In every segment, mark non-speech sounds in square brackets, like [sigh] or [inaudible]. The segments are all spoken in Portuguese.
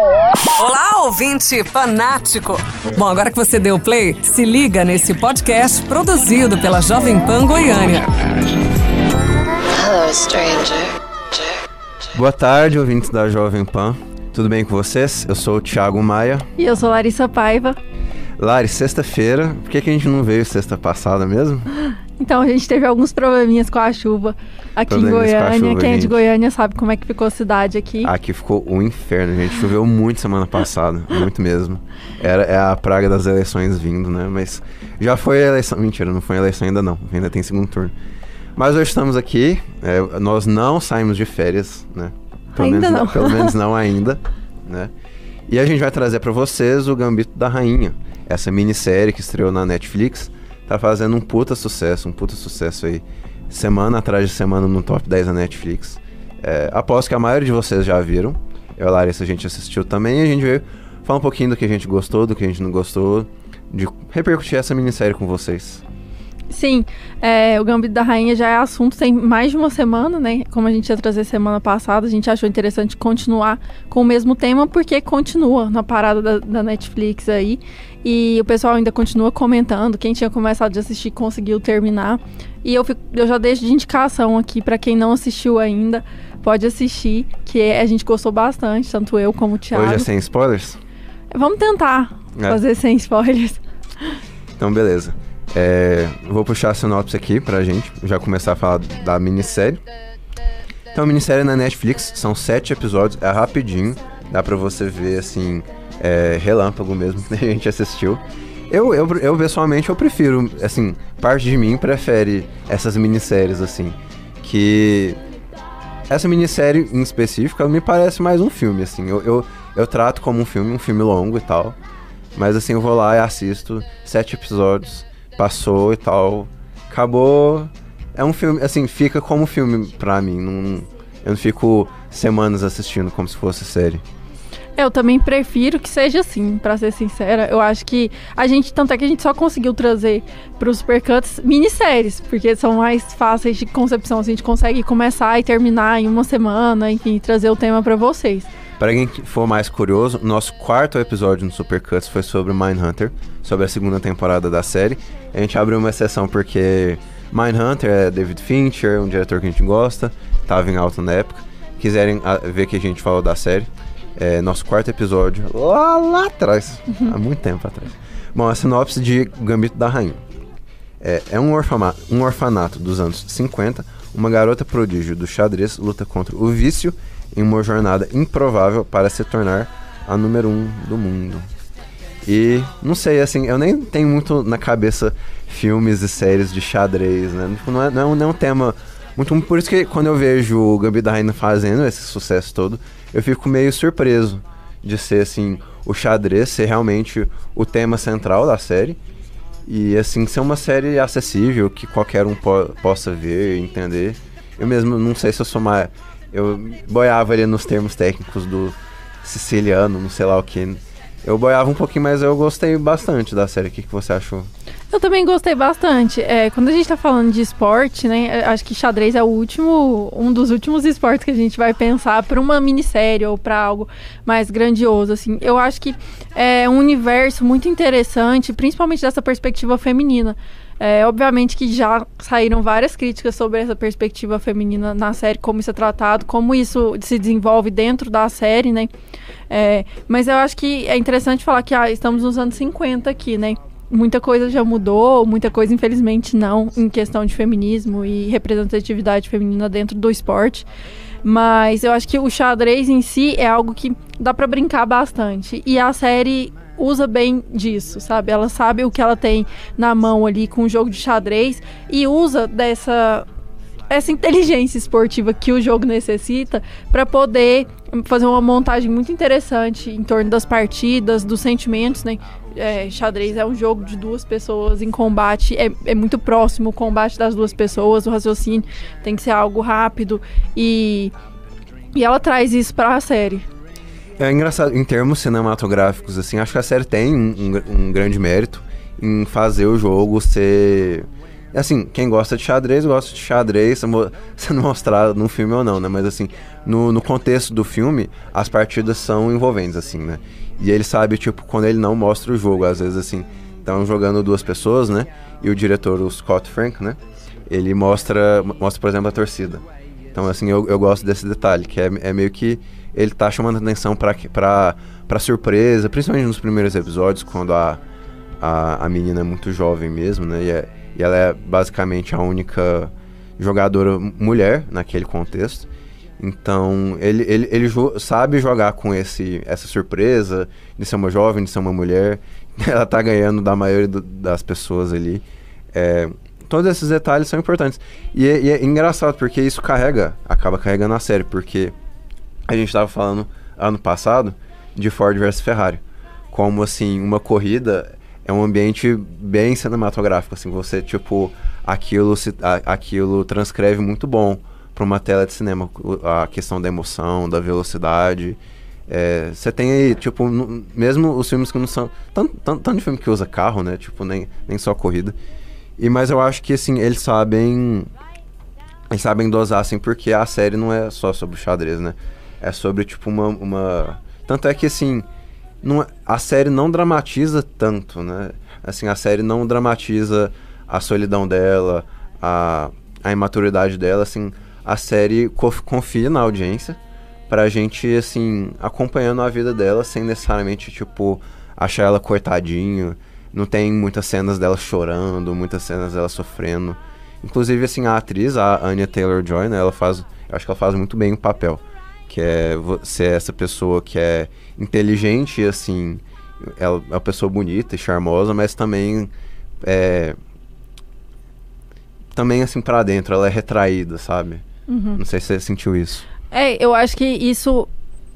Olá, ouvinte fanático! Bom, agora que você deu play, se liga nesse podcast produzido pela Jovem Pan Goiânia. Hello, stranger. Boa tarde, ouvintes da Jovem Pan. Tudo bem com vocês? Eu sou o Thiago Maia. E eu sou Larissa Paiva. Lari, sexta-feira. Por que, que a gente não veio sexta passada mesmo? [laughs] Então, a gente teve alguns probleminhas com a chuva aqui em Probleminhas Goiânia. chuva, Quem é de gente. Goiânia sabe como é que ficou a cidade aqui. Aqui ficou um inferno, gente. Choveu muito semana passada, [laughs] muito mesmo. Era, é a praga das eleições vindo, né? Mas já foi a eleição. Mentira, não foi a eleição ainda não. Ainda tem segundo turno. Mas hoje estamos aqui. é, nós não saímos de férias, né? Ainda menos, não. Pelo menos não [laughs] ainda, né? E a gente vai trazer pra vocês o Gambito da Rainha. Essa minissérie que estreou na Netflix. Tá fazendo um puta sucesso, um puta sucesso aí. Semana atrás de semana no top 10 da Netflix. É, aposto que a maioria de vocês já viram. Eu e a Larissa a gente assistiu também e a gente veio falar um pouquinho do que a gente gostou, do que a gente não gostou, de repercutir essa minissérie com vocês. Sim, é, o Gambito da Rainha já é assunto tem mais de uma semana, né? Como a gente ia trazer semana passada, a gente achou interessante continuar com o mesmo tema, porque continua na parada da, da Netflix aí. E o pessoal ainda continua comentando. Quem tinha começado a assistir conseguiu terminar. E eu, fico- eu já deixo de indicação aqui para quem não assistiu ainda. Pode assistir, que é- a gente gostou bastante, tanto eu como o Thiago. Hoje é sem spoilers? Vamos tentar É. fazer sem spoilers. Então, beleza. É, vou puxar a sinopse aqui pra gente, já começar a falar da minissérie. Então, a minissérie é na Netflix, são sete episódios, é rapidinho, dá pra você ver, assim, é, relâmpago mesmo, [laughs] que a gente assistiu. Eu, eu, eu, pessoalmente, eu prefiro, assim, parte de mim prefere essas minisséries, assim, que... Essa minissérie em específico, me parece mais um filme, assim, eu, eu, eu trato como um filme, um filme longo e tal, mas assim, eu vou lá e assisto sete episódios, passou e tal, acabou. É um filme, assim, fica como filme pra mim. Não, eu não fico semanas assistindo como se fosse série. Eu também prefiro que seja assim, pra ser sincera. Eu acho que a gente, tanto é que a gente só conseguiu trazer pros Supercuts minisséries, porque são mais fáceis de concepção. assim, A gente consegue começar e terminar em uma semana, enfim, trazer o tema pra vocês. Pra quem que for mais curioso, nosso quarto episódio no Supercuts foi sobre Mindhunter, sobre a segunda temporada da série. A gente abriu uma exceção porque Mindhunter é David Fincher, um diretor que a gente gosta, tava em alta na época. Quiserem ah, ver que a gente falou da série, é nosso quarto episódio, lá, lá atrás, [laughs] há muito tempo atrás. Bom, a sinopse de Gambito da Rainha. É, é um, um orfanato dos anos 50. Uma garota prodígio do xadrez luta contra o vício em uma jornada improvável para se tornar a número um do mundo. E não sei, assim, eu nem tenho muito na cabeça filmes e séries de xadrez, né? Tipo, Não é, é, um, não é um tema muito. Por isso que quando eu vejo o Gambito da fazendo esse sucesso todo, eu fico meio surpreso de ser, assim, o xadrez ser realmente o tema central da série. E assim, ser uma série acessível, que qualquer um po- possa ver e entender. Eu mesmo não sei se eu sou mais. Eu boiava ali nos termos técnicos do siciliano, não sei lá o que. Eu boiava um pouquinho, mas eu gostei bastante da série. O que, que você achou? Eu também gostei bastante. É, quando a gente tá falando de esporte, né? eu Acho que xadrez é o último, um dos últimos esportes que a gente vai pensar para uma minissérie ou para algo mais grandioso, assim. Eu acho que é um universo muito interessante, principalmente dessa perspectiva feminina. É, obviamente que já saíram várias críticas sobre essa perspectiva feminina na série, como isso é tratado, como isso se desenvolve dentro da série, né? É, mas eu acho que é interessante falar que ah, estamos nos anos 50 aqui, né? Muita coisa já mudou, muita coisa, infelizmente, não, em questão de feminismo e representatividade feminina dentro do esporte. Mas eu acho que o xadrez em si é algo que dá pra brincar bastante. E a série usa bem disso, sabe? Ela sabe o que ela tem na mão ali com o jogo de xadrez e usa dessa essa inteligência esportiva que o jogo necessita para poder fazer uma montagem muito interessante em torno das partidas, dos sentimentos, né? É, xadrez é um jogo de duas pessoas em combate, é, é muito próximo o combate das duas pessoas, o raciocínio tem que ser algo rápido e, e ela traz isso para a série. É engraçado, em termos cinematográficos, assim, acho que a série tem um, um um grande mérito em fazer o jogo ser assim, quem gosta de xadrez, gosta de xadrez, sendo [laughs] mostrado num filme ou não, né? Mas assim, no, no contexto do filme, as partidas são envolventes, assim, né? E ele sabe, tipo, quando ele não mostra o jogo, às vezes, assim, estão jogando duas pessoas, né? E o diretor, o Scott Frank, né? Ele mostra, mostra por exemplo, a torcida. Então, assim, eu, eu gosto desse detalhe, que é, é meio que ele tá chamando atenção pra, pra, pra surpresa, principalmente nos primeiros episódios, quando a, a, a menina é muito jovem mesmo, né? E, é, e ela é basicamente a única jogadora mulher naquele contexto. Então, ele, ele, ele jo sabe jogar com esse, essa surpresa de ser uma jovem, de ser uma mulher. [laughs] Ela tá ganhando da maioria do, das pessoas ali. É, todos esses detalhes são importantes. E é, e é, engraçado, porque isso carrega, acaba carregando a série, porque a gente estava falando ano passado de Ford versus Ferrari. Como, assim, uma corrida é um ambiente bem cinematográfico, assim, você, tipo, aquilo, se, a, aquilo transcreve muito bom para uma tela de cinema, a questão da emoção, da velocidade. É, você é, tem aí, tipo, no, mesmo os filmes que não são. Tanto, tanto, tanto de filme que usa carro, né? Tipo, nem, nem só corrida. E, mas eu acho que, assim, eles sabem. Eles sabem dosar, assim, porque a série não é só sobre xadrez, né? É sobre, tipo, uma. uma... Tanto é que, assim. Não, é, a série não dramatiza tanto, né? Assim, a série não dramatiza a solidão dela, a, a imaturidade dela, assim a série confia na audiência pra gente, assim, acompanhando a vida dela sem necessariamente, tipo, achar ela coitadinho. Não tem muitas cenas dela chorando, muitas cenas dela sofrendo. Inclusive, assim, a atriz, a Anya Taylor-Joy, né, ela faz... Eu acho que ela faz muito bem o papel. Que é ser essa pessoa que é inteligente, assim... Ela é uma pessoa bonita e charmosa, mas também... É, também, assim, para dentro, ela é retraída, sabe? Uhum. Não sei se você sentiu isso. É, eu acho que isso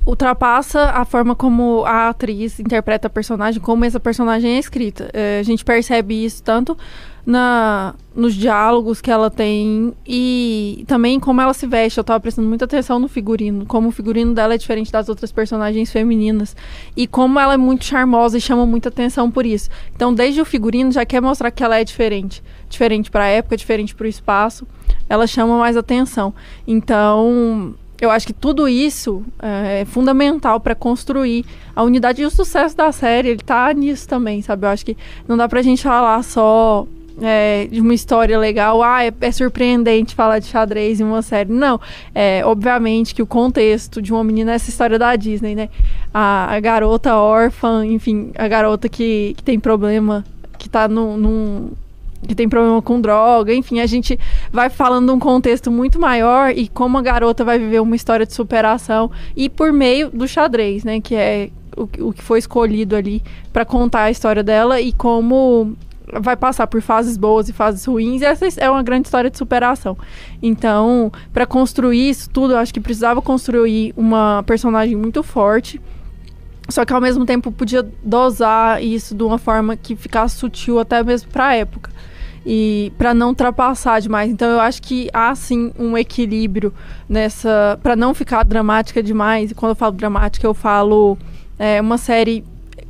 ultrapassa a forma como a atriz interpreta a personagem, como essa personagem é escrita. É, a gente percebe isso tanto na, nos diálogos que ela tem e também como ela se veste. Eu tava prestando muita atenção no figurino, como o figurino dela é diferente das outras personagens femininas e como ela é muito charmosa e chama muita atenção por isso. Então, desde o figurino já quer mostrar que ela é diferente, diferente para a época, diferente para o espaço. Ela chama mais atenção. Então, eu acho que tudo isso é, é fundamental para construir a unidade e o sucesso da série. Ele tá nisso também, sabe? Eu acho que não dá pra gente falar só é, de uma história legal, ah, é, é, surpreendente falar de xadrez em uma série. Não, é, obviamente que o contexto de uma menina é essa história da Disney, né? A, a garota órfã, enfim, a garota que, que tem problema, que tá num, num que tem problema com droga, enfim, a gente vai falando um contexto muito maior e como a garota vai viver uma história de superação e por meio do xadrez, né, que é o, o que foi escolhido ali para contar a história dela e como vai passar por fases boas e fases ruins, e essa é uma grande história de superação. Então, para construir isso tudo, eu acho que precisava construir uma personagem muito forte só que ao mesmo tempo podia dosar isso de uma forma que ficasse sutil até mesmo para a época e para não ultrapassar demais. Então eu acho que há sim um equilíbrio nessa para não ficar dramática demais. E quando eu falo dramática, eu falo é, uma série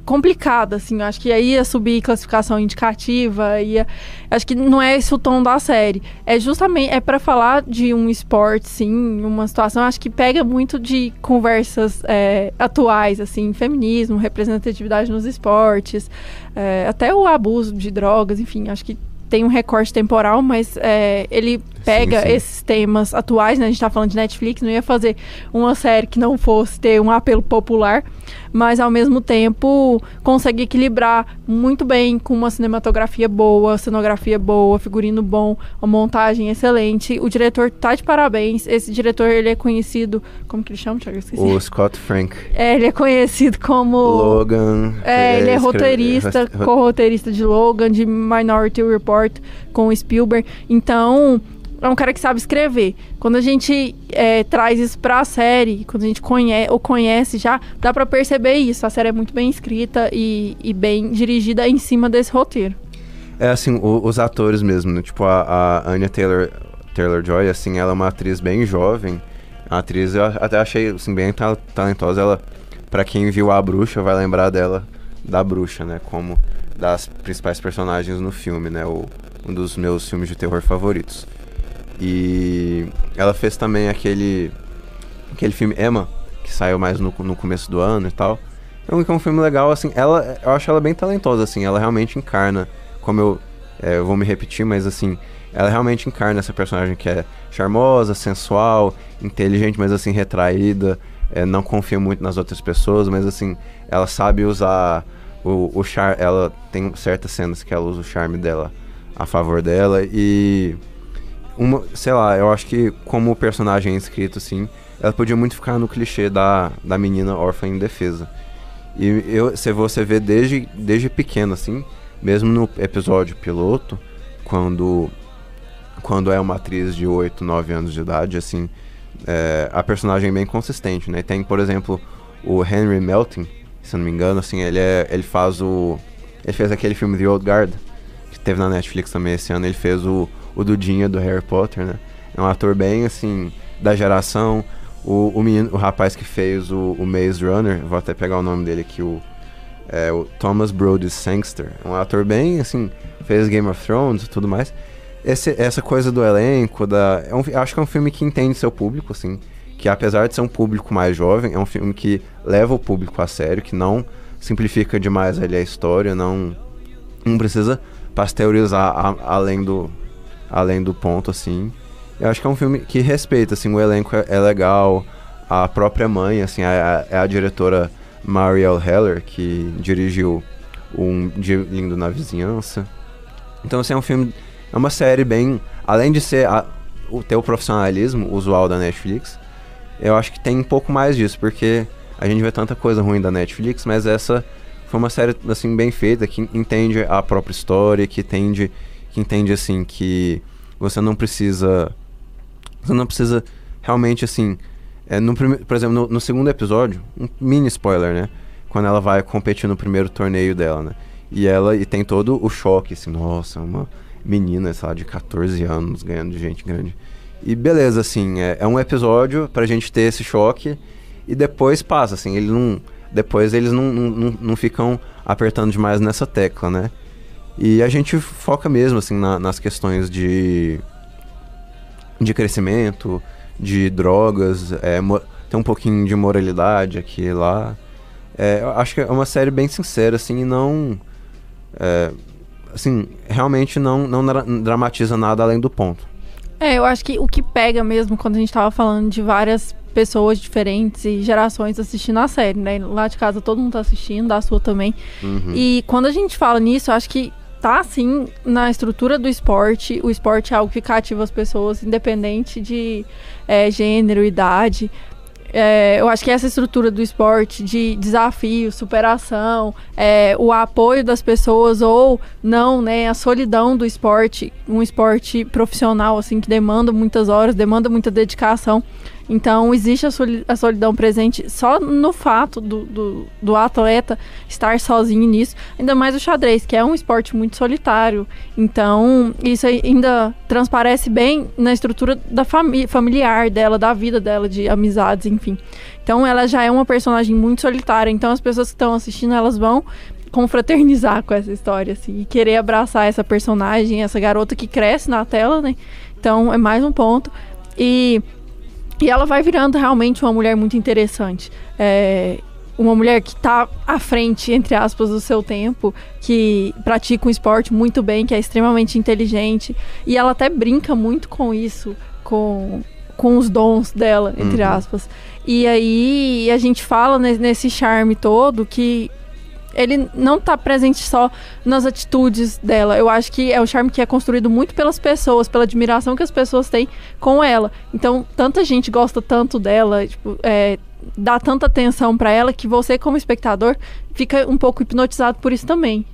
complicada, assim. Eu acho que aí ia subir classificação indicativa, ia... acho que não é esse o tom da série. É justamente é para falar de um esporte, sim, uma situação. Acho que pega muito de conversas é, atuais, assim, feminismo, representatividade nos esportes, é, até o abuso de drogas, enfim. Acho que tem um recorte temporal, mas é, ele pega sim, sim. esses temas atuais, né? A gente tá falando de Netflix, não ia fazer uma série que não fosse ter um apelo popular, mas ao mesmo tempo consegue equilibrar muito bem com uma cinematografia boa, cenografia boa, figurino bom, uma montagem excelente. O diretor tá de parabéns. Esse diretor, ele é conhecido, como que ele chama? Esqueci. O Scott Frank. É, ele é conhecido como Logan. É, ele é, é roteirista, co-roteirista de Logan, de Minority Report com Spielberg. Então, é um cara que sabe escrever. Quando a gente é, traz isso pra série, quando a gente conhece ou conhece já, dá para perceber isso. A série é muito bem escrita e, e bem dirigida em cima desse roteiro. É assim, o, os atores mesmo, né? Tipo, a, a Anya Taylor, Taylor-Joy, assim, ela é uma atriz bem jovem. A atriz, eu até achei, assim, bem talentosa. Ela, para quem viu A Bruxa, vai lembrar dela, da Bruxa, né? Como das principais personagens no filme, né? O, um dos meus filmes de terror favoritos. E ela fez também aquele aquele filme Emma, que saiu mais no, no começo do ano e tal. É um, é um filme legal, assim, ela, eu acho ela bem talentosa, assim, ela realmente encarna, como eu, é, eu vou me repetir, mas assim, ela realmente encarna essa personagem que é charmosa, sensual, inteligente, mas assim, retraída, é, não confia muito nas outras pessoas, mas assim, ela sabe usar o, o charme, ela tem certas cenas que ela usa o charme dela a favor dela e uma, sei lá, eu acho que como personagem escrito assim, ela podia muito ficar no clichê da, da menina órfã em defesa. E eu, se você vê desde, desde pequeno, assim, mesmo no episódio piloto, quando, quando é uma atriz de 8, 9 anos de idade, assim, é, a personagem é bem consistente, né? Tem, por exemplo, o Henry Melton, se não me engano, assim, ele, é, ele faz o... Ele fez aquele filme The Old Guard, que teve na Netflix também esse ano, ele fez o, o Dudinha do Harry Potter, né? É um ator bem, assim, da geração, o, o, menino, o rapaz que fez o, o Maze Runner, vou até pegar o nome dele aqui, o, é, o Thomas Brody Sangster. É um ator bem, assim, fez Game of Thrones e tudo mais. Esse, essa coisa do elenco, da, é um, acho que é um filme que entende seu público, assim. Que apesar de ser um público mais jovem, é um filme que leva o público a sério, que não simplifica demais ali a história, não, não precisa pasteurizar a, além, do, além do ponto, assim. Eu acho que é um filme que respeita, assim, o elenco é, é legal, a própria mãe, assim, é, é a diretora Marielle Heller, que dirigiu Um Dia Lindo na Vizinhança. Então, assim, é um filme, é uma série bem, além de ser a, o teu profissionalismo usual da Netflix, eu acho que tem um pouco mais disso, porque a gente vê tanta coisa ruim da Netflix, mas essa foi uma série assim bem feita que entende a própria história, que entende, que entende assim que você não precisa você não precisa realmente, assim. É, no por exemplo, no, no, segundo episódio, um mini spoiler, né? Quando ela vai competir no primeiro torneio dela, né? E ela e tem todo o choque, assim, nossa, uma menina, sei lá, de 14 anos ganhando de gente grande. E beleza, assim, é, é um episódio pra gente ter esse choque e depois passa, assim, ele não. Depois eles não, não, não ficam apertando demais nessa tecla, né? E a gente foca mesmo, assim, na, nas questões de de crescimento, de drogas, é, tem um pouquinho de moralidade aqui e lá. É, acho que é uma série bem sincera, assim, e não. É, assim, realmente não, não dramatiza nada além do ponto. É, eu acho que o que pega mesmo quando a gente tava falando de várias pessoas diferentes e gerações assistindo a série, né? Lá de casa todo mundo tá assistindo, da sua também. Uhum. E quando a gente fala nisso, eu acho que tá assim na estrutura do esporte. O esporte é algo que cativa as pessoas, independente de é, gênero, idade. É, eu acho que essa estrutura do esporte de desafio, superação, é, o apoio das pessoas ou não, né, a solidão do esporte, um esporte profissional assim que demanda muitas horas, demanda muita dedicação. Então, existe a solidão presente só no fato do, do, do, atleta estar sozinho nisso. Ainda mais o xadrez, que é um esporte muito solitário. Então, isso ainda transparece bem na estrutura da família familiar dela, da vida dela, de amizades, enfim. Então, ela já é uma personagem muito solitária. Então, as pessoas que estão assistindo, elas vão confraternizar com essa história, assim, e querer abraçar essa personagem, essa garota que cresce na tela, né? Então, é mais um ponto. E e ela vai virando realmente uma mulher muito interessante. É, uma mulher que está à frente, entre aspas, do seu tempo, que pratica um esporte muito bem, que é extremamente inteligente. E ela até brinca muito com isso, com, com os dons dela, entre uhum. aspas. E aí a gente fala nesse charme todo que ele não está presente só nas atitudes dela. Eu acho que é um charme que é construído muito pelas pessoas, pela admiração que as pessoas têm com ela. Então, tanta gente gosta tanto dela, tipo, é, dá tanta atenção para ela que você, como espectador, fica um pouco hipnotizado por isso também.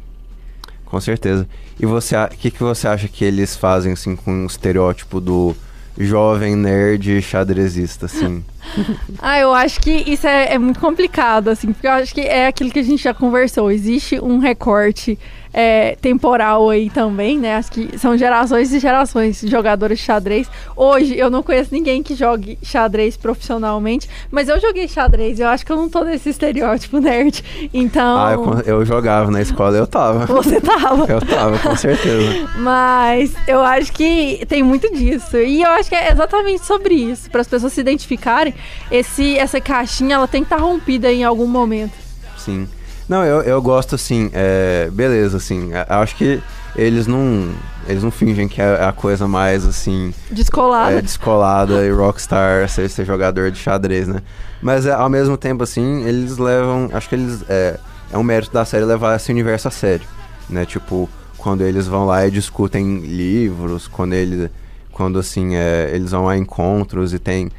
Com certeza. E você, o que, que você acha que eles fazem assim com o estereótipo do jovem nerd xadrezista, assim? [laughs] [laughs] ah, eu acho que isso é, é, muito complicado, assim, porque eu acho que é aquilo que a gente já conversou. Existe um recorte é, temporal aí também, né? Acho que são gerações e gerações de jogadores de xadrez. Hoje eu não conheço ninguém que jogue xadrez profissionalmente, mas eu joguei xadrez. Eu acho que eu não tô nesse estereótipo nerd. Então. Ah, eu, eu jogava na escola, eu tava. Você tava? eu tava, com certeza. [laughs] mas eu acho que tem muito disso. E eu acho que é exatamente sobre isso. Para as pessoas se identificarem, esse, essa caixinha ela tem que estar tá rompida em algum momento. Sim. Não, eu, eu gosto assim, é, beleza, assim, acho que eles não eles não fingem que é a coisa mais assim descolada, é, descolada e rockstar ser, ser jogador de xadrez, né? Mas é, ao mesmo tempo assim, eles levam, acho que eles é, é um mérito da série levar esse universo a sério, né? Tipo, quando eles vão lá e discutem livros, quando eles quando assim é, eles vão a encontros e tem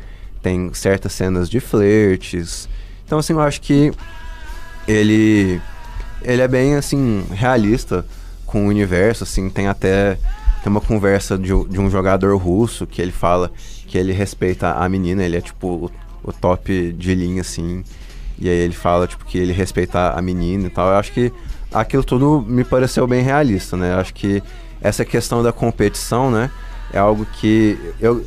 tem certas cenas de flertes. Então assim, eu acho que ele ele é bem assim realista com o universo, assim, tem até tem uma conversa de, de um jogador russo que ele fala que ele respeita a menina, ele é tipo o, o top de linha assim. E aí ele fala tipo que ele respeita a menina e tal. Eu acho que aquilo tudo me pareceu bem realista, né? Eu acho que essa questão da competição, né, é algo que eu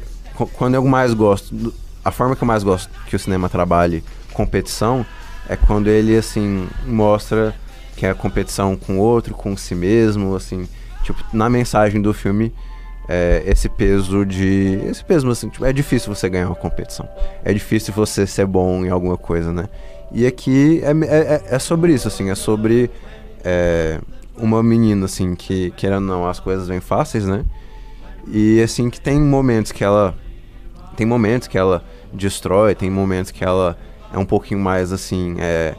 quando eu mais gosto, a forma que eu mais gosto que o cinema trabalhe competição é quando ele, assim, mostra que é a competição com o outro, com si mesmo, assim, tipo, na mensagem do filme, é, esse peso de. Esse peso, assim, tipo, é difícil você ganhar uma competição. É difícil você ser bom em alguma coisa, né? E aqui é, é, é sobre isso, assim, é sobre é, uma menina, assim, que, querendo ou não, as coisas vêm fáceis, né? E, assim, que tem momentos que ela. Tem momentos que ela destrói, tem momentos que ela é um pouquinho mais assim, é,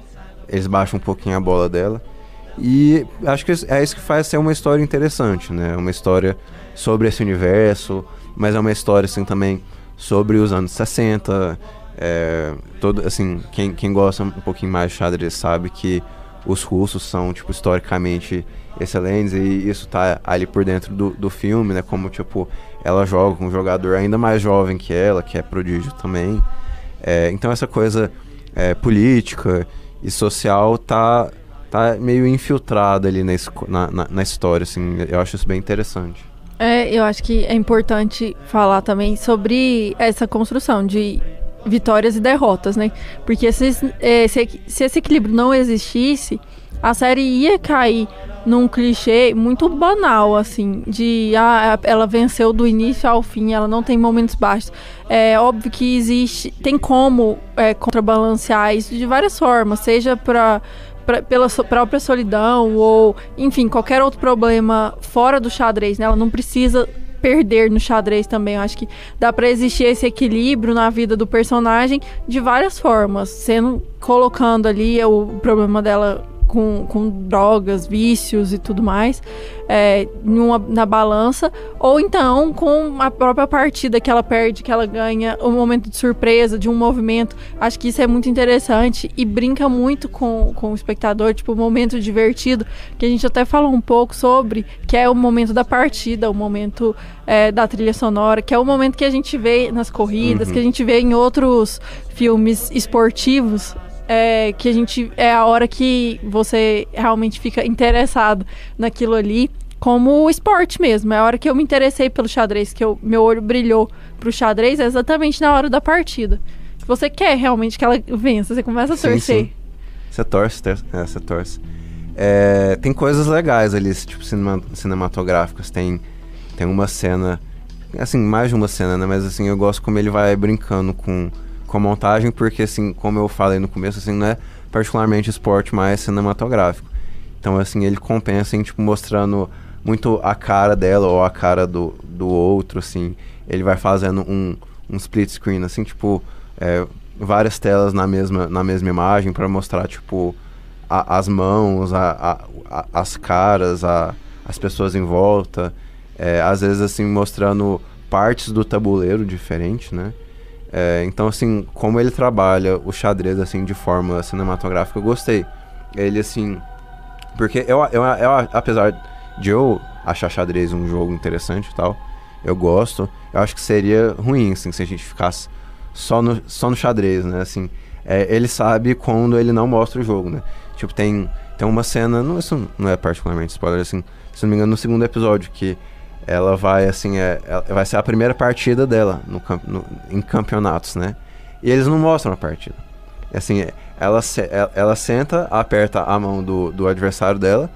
eles baixam um pouquinho a bola dela. E acho que é isso que faz ser uma história interessante, né? Uma história sobre esse universo, mas é uma história assim também sobre os anos 60. É, todo, assim, quem, quem gosta um pouquinho mais de xadrez sabe que os russos são, tipo, historicamente excelentes e isso tá ali por dentro do, do filme, né? Como, tipo, ela joga com um jogador ainda mais jovem que ela, que é prodígio também. É, então essa coisa é, política e social tá, tá meio infiltrada ali na, na, na, história, assim, eu acho isso bem interessante. É, eu acho que é importante falar também sobre essa construção de vitórias e derrotas, né? Porque se, é, se, se esse equilíbrio não existisse, a série ia cair num clichê muito banal, assim, de ah, ela venceu do início ao fim, ela não tem momentos baixos. É óbvio que existe, tem como é, contrabalancear isso de várias formas, seja para pra, pela so, própria solidão ou, enfim, qualquer outro problema fora do xadrez, né? Ela não precisa perder no xadrez também. Eu acho que dá para existir esse equilíbrio na vida do personagem de várias formas, sendo colocando ali o problema dela com, com drogas, vícios e tudo mais é, numa, na balança, ou então com a própria partida que ela perde, que ela ganha, o um momento de surpresa, de um movimento. Acho que isso é muito interessante e brinca muito com, com o espectador, tipo, o momento divertido, que a gente até falou um pouco sobre, que é o momento da partida, o momento é, da trilha sonora, que é o momento que a gente vê nas corridas, uhum. que a gente vê em outros filmes esportivos, é, que a gente é a hora que você realmente fica interessado naquilo ali como esporte mesmo. É a hora que eu me interessei pelo xadrez, que eu, meu olho brilhou pro xadrez, é exatamente na hora da partida. Você quer realmente que ela vença, você começa a torcer. Sim. Você torce, é, você torce. É, tem coisas legais ali, tipo cinema, cinematográficas. Tem, tem uma cena, assim, mais de uma cena, né? Mas assim, eu gosto como ele vai brincando com com a montagem, porque assim, como eu falei no começo, assim, não é particularmente esporte mais cinematográfico. Então, assim, ele compensa em, tipo, mostrando muito a cara dela ou a cara do, do outro, assim. Ele vai fazendo um, um split screen, assim, tipo, é, várias telas na mesma, na mesma imagem para mostrar, tipo, a, as mãos, a, a, as caras, as pessoas em volta. É, às vezes, assim, mostrando partes do tabuleiro diferente, né? É, então, assim, como ele trabalha o xadrez, assim, de forma cinematográfica, eu gostei. Ele, assim... Porque eu, eu, eu, apesar de eu achar xadrez um jogo interessante e tal, eu gosto, eu acho que seria ruim, assim, se a gente ficasse só no, só no xadrez, né? Assim, é, ele sabe quando ele não mostra o jogo, né? Tipo, tem, tem uma cena, não, isso não é particularmente spoiler, assim, se não me engano, no segundo episódio, que ela vai, assim, é, vai ser a primeira partida dela no, no, em campeonatos, né? E eles não mostram a partida. Assim, ela, ela, ela senta, aperta a mão do, do adversário dela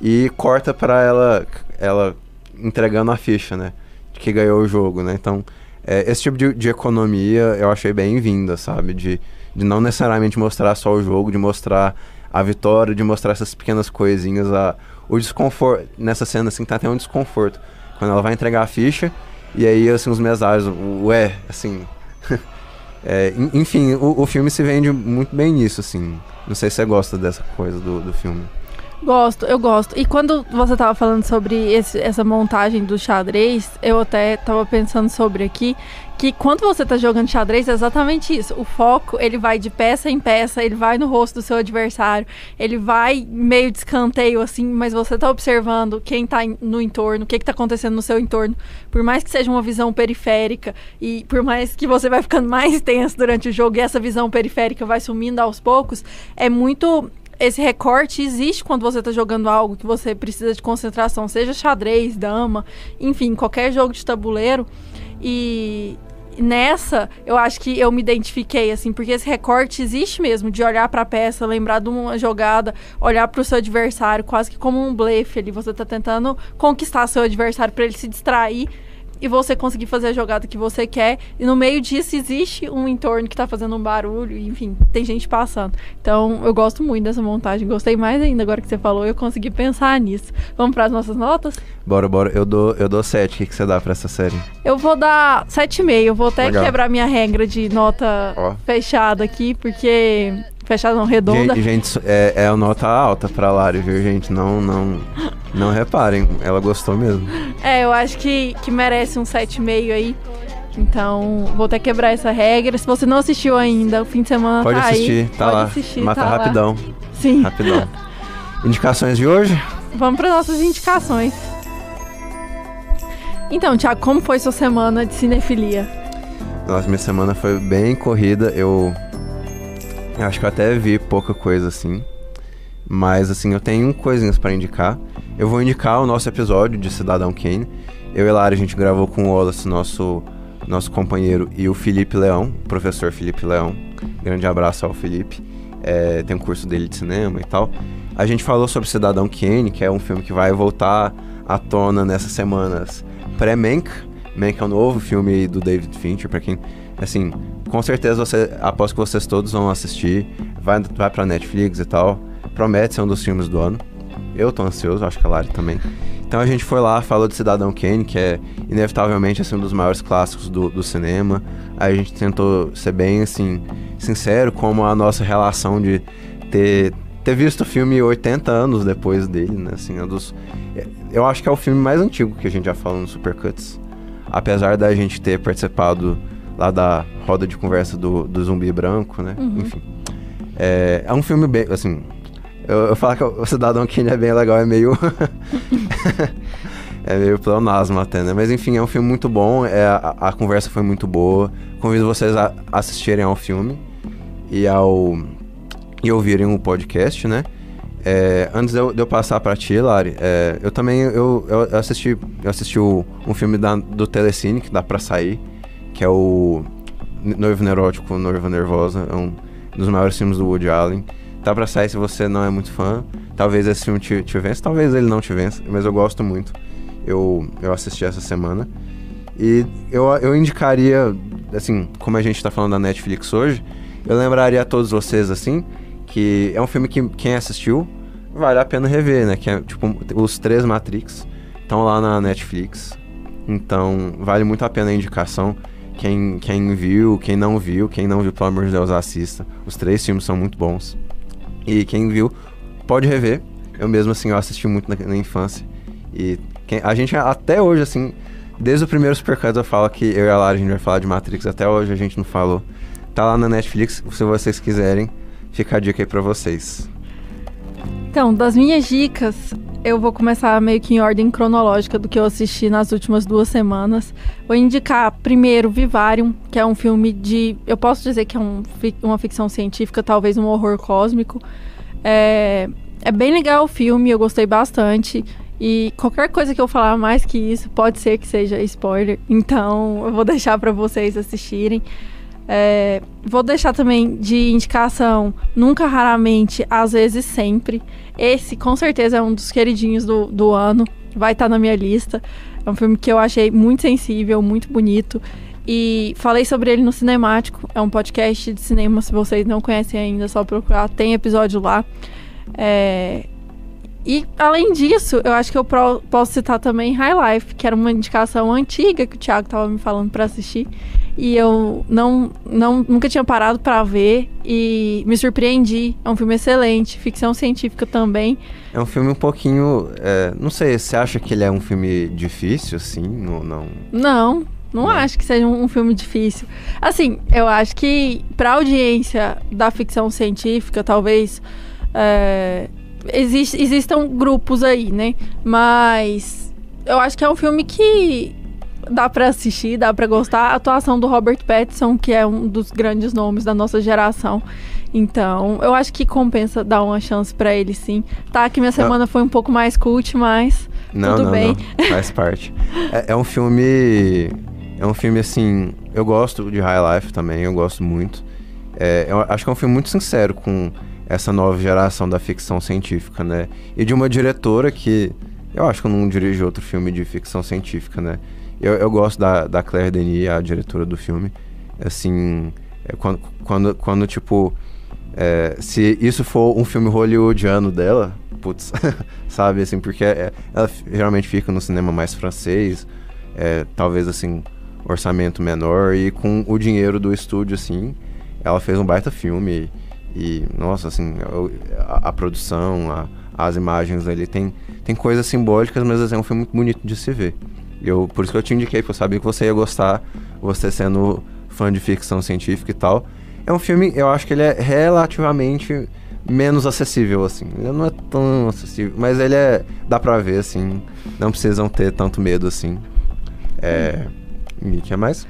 e corta para ela, ela entregando a ficha, né? Que ganhou o jogo, né? Então, é, esse tipo de, de economia eu achei bem-vinda, sabe? De, de não necessariamente mostrar só o jogo, de mostrar a vitória, de mostrar essas pequenas coisinhas, a, o desconforto. Nessa cena, assim, tá até um desconforto. Quando ela vai entregar a ficha, e aí, assim, os mesários, ué, assim. [laughs] é, enfim, o, o filme se vende muito bem nisso, assim. Não sei se você gosta dessa coisa do, do filme. Gosto, eu gosto. E quando você estava falando sobre esse, essa montagem do xadrez, eu até estava pensando sobre aqui que quando você está jogando xadrez é exatamente isso. O foco, ele vai de peça em peça, ele vai no rosto do seu adversário, ele vai meio de escanteio assim, mas você está observando quem está no entorno, o que está acontecendo no seu entorno. Por mais que seja uma visão periférica e por mais que você vai ficando [laughs] mais tenso durante o jogo e essa visão periférica vai sumindo aos poucos, é muito esse recorte existe quando você está jogando algo que você precisa de concentração, seja xadrez, dama, enfim, qualquer jogo de tabuleiro. E nessa, eu acho que eu me identifiquei assim, porque esse recorte existe mesmo de olhar para a peça, lembrar de uma jogada, olhar para o seu adversário, quase que como um blefe ali, você está tentando conquistar seu adversário para ele se distrair e você conseguir fazer a jogada que você quer. E no meio disso existe um entorno que está fazendo um barulho, enfim, tem gente passando. Então eu gosto muito dessa montagem. Gostei mais ainda agora que você falou, eu consegui pensar nisso. Vamos para as nossas notas? Bora, bora. Eu dou, eu dou 7. O que, que você dá para essa série? Eu vou dar 7,5. Eu vou até Legal. quebrar minha regra de nota fechada aqui, porque Fechada não, redonda. Gente, gente é, é a nota alta pra Lari, viu, gente? Não, não, não reparem, ela gostou mesmo. É, eu acho que, que merece um 7,5 aí. Então, vou até quebrar essa regra. Se você não assistiu ainda, o fim de semana pode tá assistir, aí. Tá pode lá. assistir, Mata tá rapidão. Lá. Sim. Rapidão. Indicações de hoje? Vamos para nossas indicações. Então, Thiago, como foi sua semana de cinefilia? Nossa, minha semana foi bem corrida. Eu Acho que eu até vi pouca coisa assim. Mas assim, eu tenho coisinhas para indicar. Eu vou indicar o nosso episódio de Cidadão Kane. Eu e Lara, a gente gravou com o Wallace, nosso, nosso companheiro, e o Felipe Leão, o professor Felipe Leão. Grande abraço ao Felipe. É, tem um curso dele de cinema e tal. A gente falou sobre Cidadão Kane, que é um filme que vai voltar à tona nessas semanas pré-Mank. Mank é o um novo filme do David Fincher, para quem assim, com certeza você, aposto que vocês todos vão assistir, vai, vai pra Netflix e tal. Promete ser um dos filmes do ano. Eu tô ansioso, acho que a Lari também. Então a gente foi lá, falou de Cidadão Kane, que é inevitavelmente assim, um dos maiores clássicos do, do cinema. Aí a gente tentou ser bem assim, sincero como a nossa relação de ter, ter visto o filme 80 anos depois dele, né? Assim, é dos, eu acho que é o filme mais antigo que a gente já falou no Supercuts. Apesar da gente ter participado lá da roda de conversa do, do zumbi branco, né? Uhum. Enfim. É, é um filme bem, assim... Eu, eu falo que o Cidadão Kane é bem legal, é meio... [laughs] [laughs] é meio pleonasmo até, né? Mas enfim, é um filme muito bom, é, a, a conversa foi muito boa. Convido vocês a assistirem ao filme e ao... e ouvirem o podcast, né? É, antes de eu, de eu, passar pra ti, Lari, é, eu também eu, eu assisti, eu assisti o, um filme da, do Telecine, que dá pra sair, que é o Noivo Neurótico, Noiva Nervosa, é um dos maiores filmes do Woody Allen. Tá pra sair se você não é muito fã. Talvez esse filme te, te vença, talvez ele não te vença, mas eu gosto muito. Eu, eu assisti essa semana. E eu, eu indicaria, assim, como a gente tá falando da Netflix hoje, eu lembraria a todos vocês, assim, que é um filme que quem assistiu vale a pena rever, né? Que é, tipo, os três Matrix estão lá na Netflix. Então, vale muito a pena a indicação. Quem, quem viu, quem não viu, quem não viu, pelo amor de Deus, assista. Os três filmes são muito bons. E quem viu, pode rever. Eu mesmo, assim, eu assisti muito na, na infância. E quem, a gente, até hoje, assim, desde o primeiro Supercuts eu falo que eu e a Lara, a gente vai falar de Matrix. Até hoje a gente não falou. Tá lá na Netflix, se vocês quiserem. Fica a dica aí pra vocês. Então, das minhas dicas, eu vou começar meio que em ordem cronológica do que eu assisti nas últimas duas semanas. Vou indicar primeiro Vivarium, que é um filme de. Eu posso dizer que é um, uma ficção científica, talvez um horror cósmico. É, é bem legal o filme, eu gostei bastante. E qualquer coisa que eu falar mais que isso pode ser que seja spoiler. Então eu vou [laughs] deixar para vocês assistirem. É, vou deixar também de indicação Nunca, Raramente, Às vezes Sempre. Esse com certeza é um dos queridinhos do, do ano. Vai estar tá na minha lista. É um filme que eu achei muito sensível, muito bonito. E falei sobre ele no Cinemático. É um podcast de cinema, se vocês não conhecem ainda, é só procurar. Tem episódio lá. É, e, além disso, eu acho que eu pro, posso citar também High Life, que era uma indicação antiga que o Thiago estava me falando para assistir. E eu não, não nunca tinha parado para ver e me surpreendi. É um filme excelente, ficção científica também. É um filme um pouquinho. É, não sei, você acha que ele é um filme difícil, assim? Não. Não, não, não acho que seja um, um filme difícil. Assim, eu acho que pra audiência da ficção científica, talvez. É, exist, existam grupos aí, né? Mas eu acho que é um filme que dá para assistir, dá para gostar. A atuação do Robert Pattinson, que é um dos grandes nomes da nossa geração. Então, eu acho que compensa dar uma chance para ele sim. Tá que minha semana foi um pouco mais cult, mas não, tudo não, bem. Não. Faz [laughs] parte. é, é um filme é um filme assim, eu gosto de High Life também, eu gosto muito. É, eu acho que é um filme muito sincero com essa nova geração da ficção científica, né? E de uma diretora que eu acho que eu não dirijo outro filme de ficção científica, né? Eu, eu gosto da, da Claire Denis, a diretora do filme. Assim, é, quando, quando, quando, tipo, é, se isso for um filme hollywoodiano dela, putz, [laughs] sabe, assim, porque é, ela geralmente fica no cinema mais francês, é, talvez, assim, orçamento menor, e com o dinheiro do estúdio, assim, ela fez um baita filme. E, nossa, assim, a, a produção, a, as imagens ali tem, tem coisas simbólicas, mas assim, é um filme muito bonito de se ver. Eu, por isso que eu te indiquei, porque eu sabia que você ia gostar, você sendo fã de ficção científica e tal. É um filme, eu acho que ele é relativamente menos acessível, assim. Ele não é tão acessível, mas ele é. dá pra ver, assim. Não precisam ter tanto medo, assim. É. E que mais?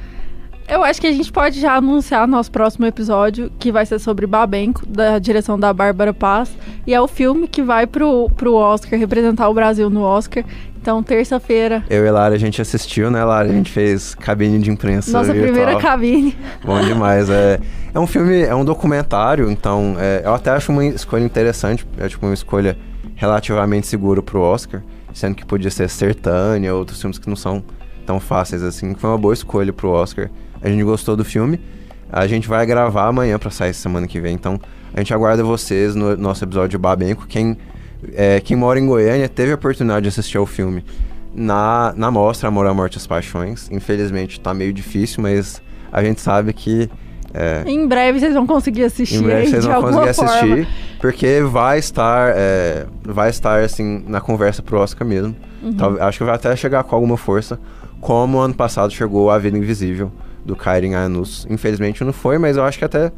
Eu acho que a gente pode já anunciar nosso próximo episódio, que vai ser sobre Babenco, da direção da Bárbara Paz. E é o filme que vai pro, pro Oscar, representar o Brasil no Oscar. Então, terça-feira. Eu e Lara, a gente assistiu, né, Lara? A gente fez cabine de imprensa. Nossa virtual. primeira cabine. Bom demais. É, é um filme, é um documentário, então é, eu até acho uma escolha interessante. É tipo uma escolha relativamente segura pro Oscar, sendo que podia ser Sertânia, outros filmes que não são tão fáceis assim. Foi uma boa escolha pro Oscar. A gente gostou do filme. A gente vai gravar amanhã para sair semana que vem. Então, a gente aguarda vocês no nosso episódio de Babenco. Quem, é, quem mora em Goiânia teve a oportunidade de assistir ao filme na, na mostra Amor, a Morte e as Paixões. Infelizmente, tá meio difícil, mas a gente sabe que é, em breve vocês vão conseguir assistir. Em breve vocês vão conseguir forma. assistir, porque vai estar, é, vai estar assim na conversa pro Oscar mesmo. Uhum. Talvez, acho que vai até chegar com alguma força, como ano passado chegou A Vida Invisível do Kairin Anus. Infelizmente não foi, mas eu acho que até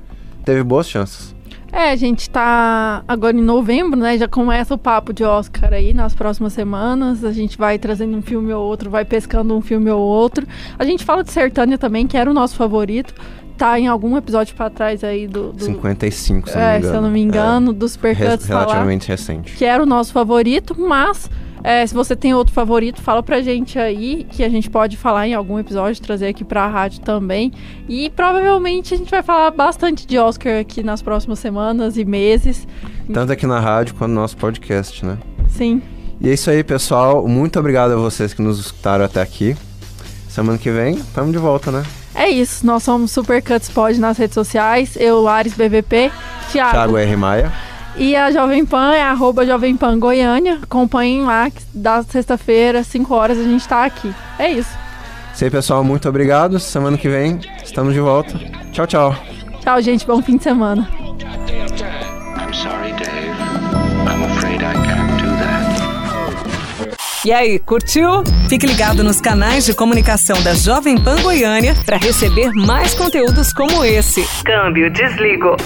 teve boas chances. É, a gente tá agora em novembro, né? Já começa o papo de Oscar aí nas próximas semanas. A gente vai trazendo um filme ou outro, vai pescando um filme ou outro. A gente fala de Sertânia também, que era o nosso favorito. Tá em algum episódio para trás aí do, do... 55, se, é, não se eu não me engano, é, dos Supercuts. Relativamente tá recente. Que era o nosso favorito, mas é, se você tem outro favorito, fala pra gente aí, que a gente pode falar em algum episódio, trazer aqui pra rádio também. E provavelmente a gente vai falar bastante de Oscar aqui nas próximas semanas e meses. Tanto aqui na rádio quanto no nosso podcast, né? Sim. E é isso aí, pessoal. Muito obrigado a vocês que nos escutaram até aqui. Semana que vem, estamos de volta, né? É isso. Nós somos Supercuts Pod nas redes sociais. Eu, Lares BVP. Thiago. Thiago R. Maia. E a Jovem Pan é arroba Jovem Pan Goiânia. Acompanhem lá, que da sexta-feira, 5 horas, a gente tá aqui. É isso. Isso aí, pessoal. Muito obrigado. Semana que vem estamos de volta. Tchau, tchau. Tchau, gente. Bom fim de semana. E aí, curtiu? Fique ligado nos canais de comunicação da Jovem Pan Goiânia para receber mais conteúdos como esse. Câmbio, desligo.